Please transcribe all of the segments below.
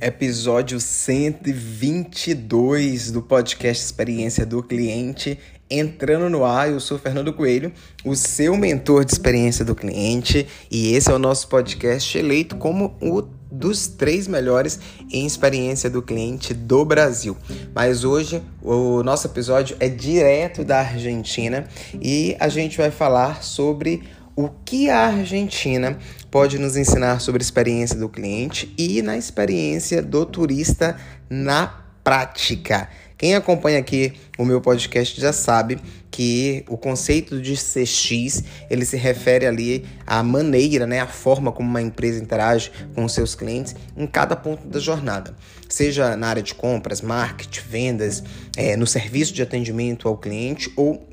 episódio 122 do podcast Experiência do Cliente. Entrando no ar, eu sou Fernando Coelho, o seu mentor de experiência do cliente, e esse é o nosso podcast eleito como o dos três melhores em experiência do cliente do Brasil. Mas hoje o nosso episódio é direto da Argentina e a gente vai falar sobre o que a Argentina pode nos ensinar sobre a experiência do cliente e na experiência do turista na prática. Quem acompanha aqui o meu podcast já sabe que o conceito de CX, ele se refere ali à maneira, né, a forma como uma empresa interage com seus clientes em cada ponto da jornada. Seja na área de compras, marketing, vendas, é, no serviço de atendimento ao cliente ou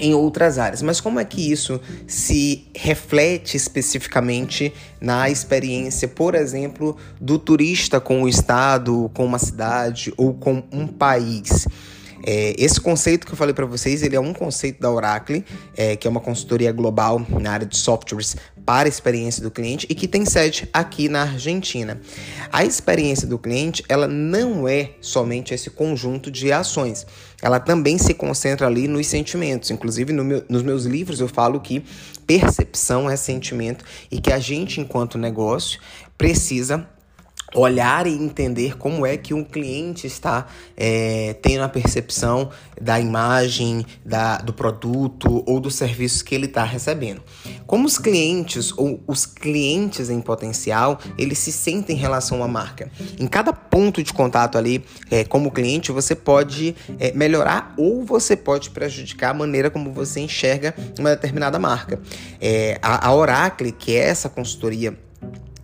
em outras áreas. Mas como é que isso se reflete especificamente na experiência, por exemplo, do turista com o estado, com uma cidade ou com um país? É, esse conceito que eu falei para vocês, ele é um conceito da Oracle, é, que é uma consultoria global na área de softwares para a experiência do cliente e que tem sede aqui na Argentina. A experiência do cliente, ela não é somente esse conjunto de ações. Ela também se concentra ali nos sentimentos. Inclusive, no meu, nos meus livros eu falo que percepção é sentimento e que a gente, enquanto negócio, precisa olhar e entender como é que um cliente está é, tendo a percepção da imagem, da, do produto ou dos serviços que ele está recebendo. Como os clientes ou os clientes em potencial, eles se sentem em relação à marca. Em cada ponto de contato ali, é, como cliente, você pode é, melhorar ou você pode prejudicar a maneira como você enxerga uma determinada marca. É, a, a Oracle, que é essa consultoria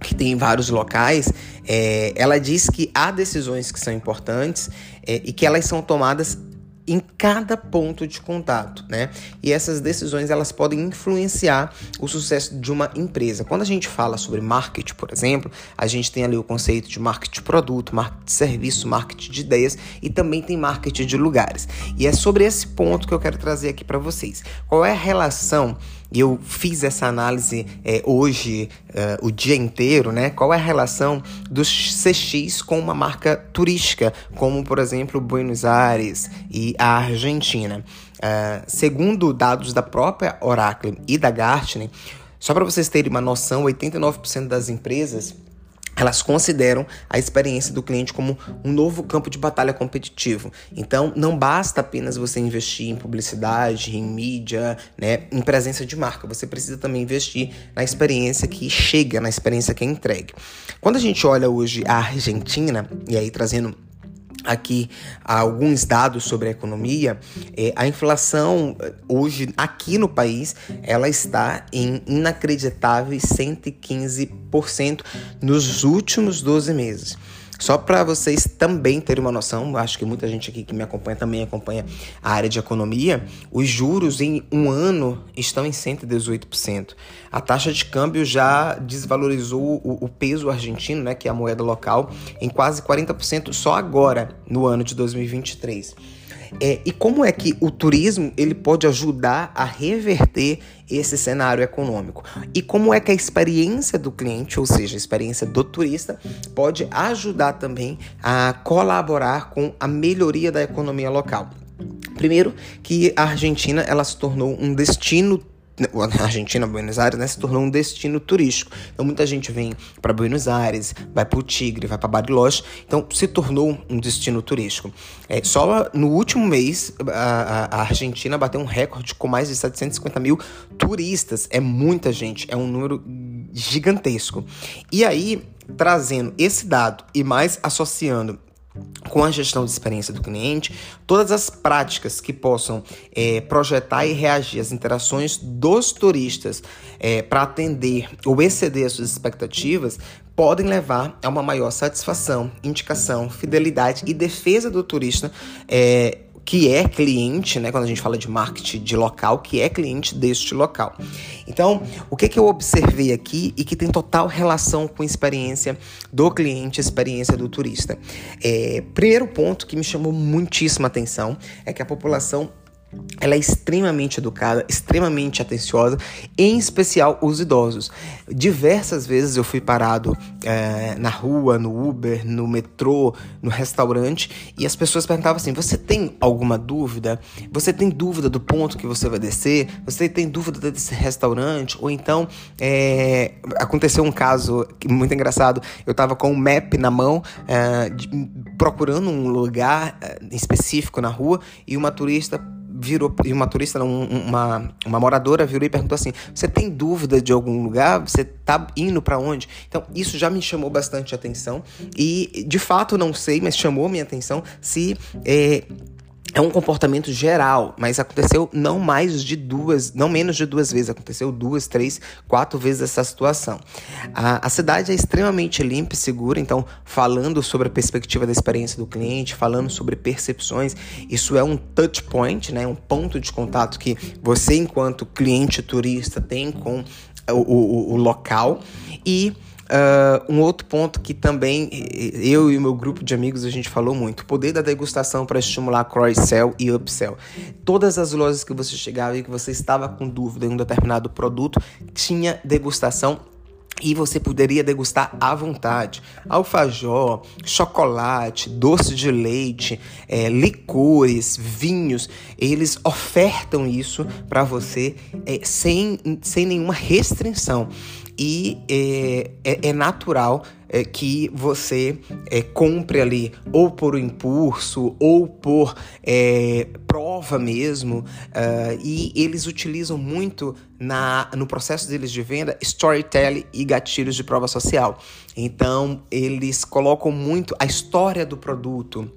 que tem em vários locais, é, ela diz que há decisões que são importantes é, e que elas são tomadas em cada ponto de contato, né? E essas decisões elas podem influenciar o sucesso de uma empresa. Quando a gente fala sobre marketing, por exemplo, a gente tem ali o conceito de marketing de produto, marketing de serviço, marketing de ideias e também tem marketing de lugares. E é sobre esse ponto que eu quero trazer aqui para vocês. Qual é a relação eu fiz essa análise é, hoje, uh, o dia inteiro, né? Qual é a relação dos CX com uma marca turística, como por exemplo Buenos Aires e a Argentina? Uh, segundo dados da própria Oracle e da Gartner, só para vocês terem uma noção, 89% das empresas elas consideram a experiência do cliente como um novo campo de batalha competitivo. Então, não basta apenas você investir em publicidade, em mídia, né, em presença de marca. Você precisa também investir na experiência que chega, na experiência que é entregue. Quando a gente olha hoje a Argentina, e aí trazendo aqui alguns dados sobre a economia, é, a inflação eh, hoje aqui no país ela está em inacreditáveis 115% nos últimos 12 meses. Só para vocês também terem uma noção, acho que muita gente aqui que me acompanha também acompanha a área de economia, os juros em um ano estão em 118%. A taxa de câmbio já desvalorizou o, o peso argentino, né, que é a moeda local, em quase 40% só agora, no ano de 2023. É, e como é que o turismo ele pode ajudar a reverter esse cenário econômico? E como é que a experiência do cliente, ou seja, a experiência do turista, pode ajudar também a colaborar com a melhoria da economia local? Primeiro, que a Argentina ela se tornou um destino a Argentina, Buenos Aires, né, se tornou um destino turístico. Então muita gente vem para Buenos Aires, vai para o Tigre, vai para Bariloche. Então se tornou um destino turístico. É, só no último mês a, a, Argentina bateu um recorde com mais de 750 mil turistas. É muita gente, é um número gigantesco. E aí trazendo esse dado e mais associando com a gestão de experiência do cliente, todas as práticas que possam é, projetar e reagir às interações dos turistas é, para atender ou exceder as suas expectativas podem levar a uma maior satisfação, indicação, fidelidade e defesa do turista é, que é cliente, né, quando a gente fala de marketing de local, que é cliente deste local. Então, o que, que eu observei aqui e que tem total relação com a experiência do cliente, experiência do turista? É, primeiro ponto que me chamou muitíssima atenção é que a população ela é extremamente educada, extremamente atenciosa, em especial os idosos. Diversas vezes eu fui parado é, na rua, no Uber, no metrô, no restaurante, e as pessoas perguntavam assim: Você tem alguma dúvida? Você tem dúvida do ponto que você vai descer? Você tem dúvida desse restaurante? Ou então, é, aconteceu um caso muito engraçado: eu estava com um map na mão, é, de, procurando um lugar específico na rua, e uma turista virou, e uma turista, não, uma, uma moradora virou e perguntou assim: Você tem dúvida de algum lugar? Você tá indo para onde? Então, isso já me chamou bastante atenção. E, de fato, não sei, mas chamou minha atenção se. É, é um comportamento geral, mas aconteceu não mais de duas, não menos de duas vezes, aconteceu duas, três, quatro vezes essa situação. A, a cidade é extremamente limpa e segura, então, falando sobre a perspectiva da experiência do cliente, falando sobre percepções, isso é um touch point, né, um ponto de contato que você, enquanto cliente turista, tem com o, o, o local e Uh, um outro ponto que também eu e o meu grupo de amigos a gente falou muito: o poder da degustação para estimular cross-sell e upsell. Todas as lojas que você chegava e que você estava com dúvida em um determinado produto tinha degustação e você poderia degustar à vontade. Alfajor, chocolate, doce de leite, é, licores, vinhos, eles ofertam isso para você é, sem, sem nenhuma restrição e é, é, é natural é, que você é, compre ali ou por impulso ou por é, prova mesmo uh, e eles utilizam muito na, no processo deles de venda storytelling e gatilhos de prova social. Então eles colocam muito a história do produto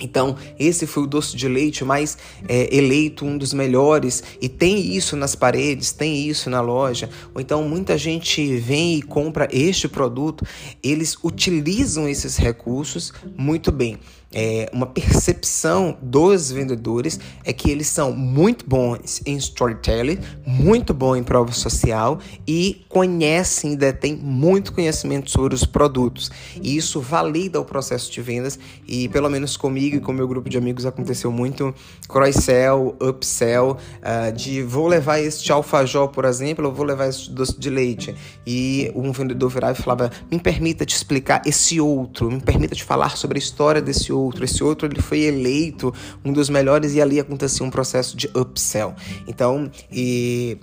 então, esse foi o doce de leite mais é, eleito, um dos melhores, e tem isso nas paredes, tem isso na loja. Ou então, muita gente vem e compra este produto, eles utilizam esses recursos muito bem é, uma percepção dos vendedores é que eles são muito bons em storytelling, muito bons em prova social e conhecem detêm muito conhecimento sobre os produtos. E isso valida o processo de vendas e pelo menos comigo e com meu grupo de amigos aconteceu muito cross-sell, upsell, uh, de vou levar este alfajor, por exemplo, ou vou levar este doce de leite. E um vendedor virava e falava, me permita te explicar esse outro, me permita te falar sobre a história desse outro outro. Esse outro ele foi eleito um dos melhores e ali acontecia um processo de upsell. Então, e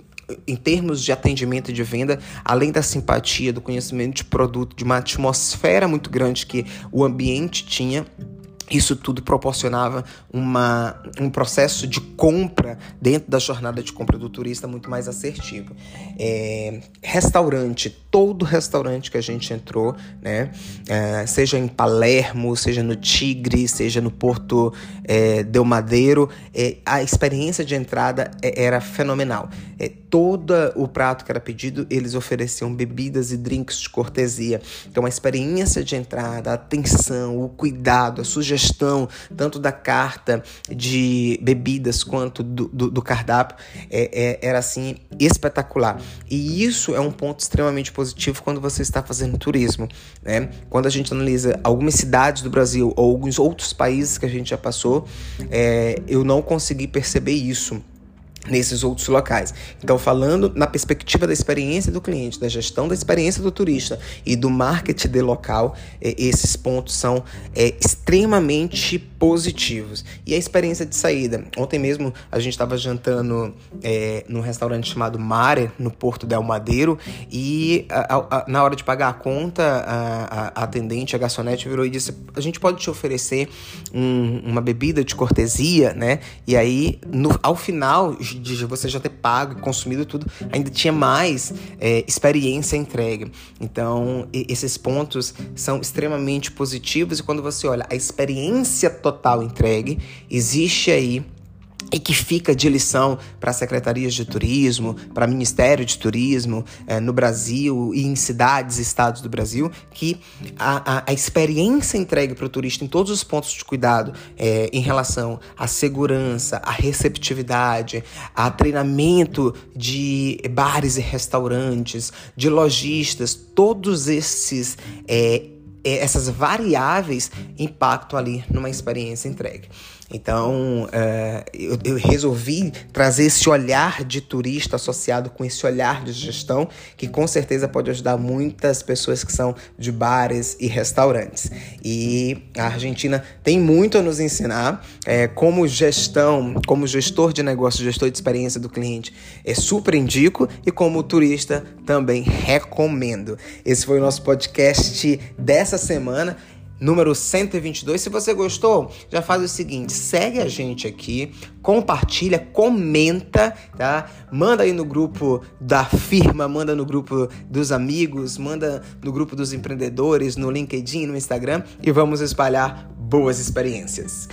em termos de atendimento e de venda, além da simpatia, do conhecimento de produto, de uma atmosfera muito grande que o ambiente tinha, isso tudo proporcionava uma, um processo de compra dentro da jornada de compra do turista muito mais assertivo. É, restaurante, todo restaurante que a gente entrou, né, é, seja em Palermo, seja no Tigre, seja no Porto é, Del Madeiro, é, a experiência de entrada é, era fenomenal. É, todo o prato que era pedido, eles ofereciam bebidas e drinks de cortesia. Então a experiência de entrada, a atenção, o cuidado, a sugestão sugestão, tanto da carta de bebidas quanto do, do, do cardápio, é, é, era assim espetacular. E isso é um ponto extremamente positivo quando você está fazendo turismo. Né? Quando a gente analisa algumas cidades do Brasil ou alguns outros países que a gente já passou, é, eu não consegui perceber isso nesses outros locais. Então, falando na perspectiva da experiência do cliente, da gestão da experiência do turista e do marketing de local, é, esses pontos são é, extremamente positivos. E a experiência de saída. Ontem mesmo a gente estava jantando é, num restaurante chamado Mare, no Porto del Madeiro, e a, a, na hora de pagar a conta, a, a, atendente, a garçonete, virou e disse: A gente pode te oferecer um, uma bebida de cortesia, né? E aí, no, ao final de você já ter pago e consumido tudo, ainda tinha mais é, experiência entregue. Então, esses pontos são extremamente positivos e quando você olha a experiência total entregue, existe aí e que fica de lição para secretarias de turismo, para Ministério de Turismo é, no Brasil e em cidades e estados do Brasil, que a, a, a experiência entregue para o turista em todos os pontos de cuidado é, em relação à segurança, à receptividade, a treinamento de bares e restaurantes, de lojistas, todos esses é, essas variáveis impactam ali numa experiência entregue. Então, é, eu, eu resolvi trazer esse olhar de turista associado com esse olhar de gestão, que com certeza pode ajudar muitas pessoas que são de bares e restaurantes. E a Argentina tem muito a nos ensinar. É, como gestão, como gestor de negócio, gestor de experiência do cliente, é super indico e como turista também recomendo. Esse foi o nosso podcast dessa semana número 122. Se você gostou, já faz o seguinte: segue a gente aqui, compartilha, comenta, tá? Manda aí no grupo da firma, manda no grupo dos amigos, manda no grupo dos empreendedores, no LinkedIn, no Instagram e vamos espalhar boas experiências.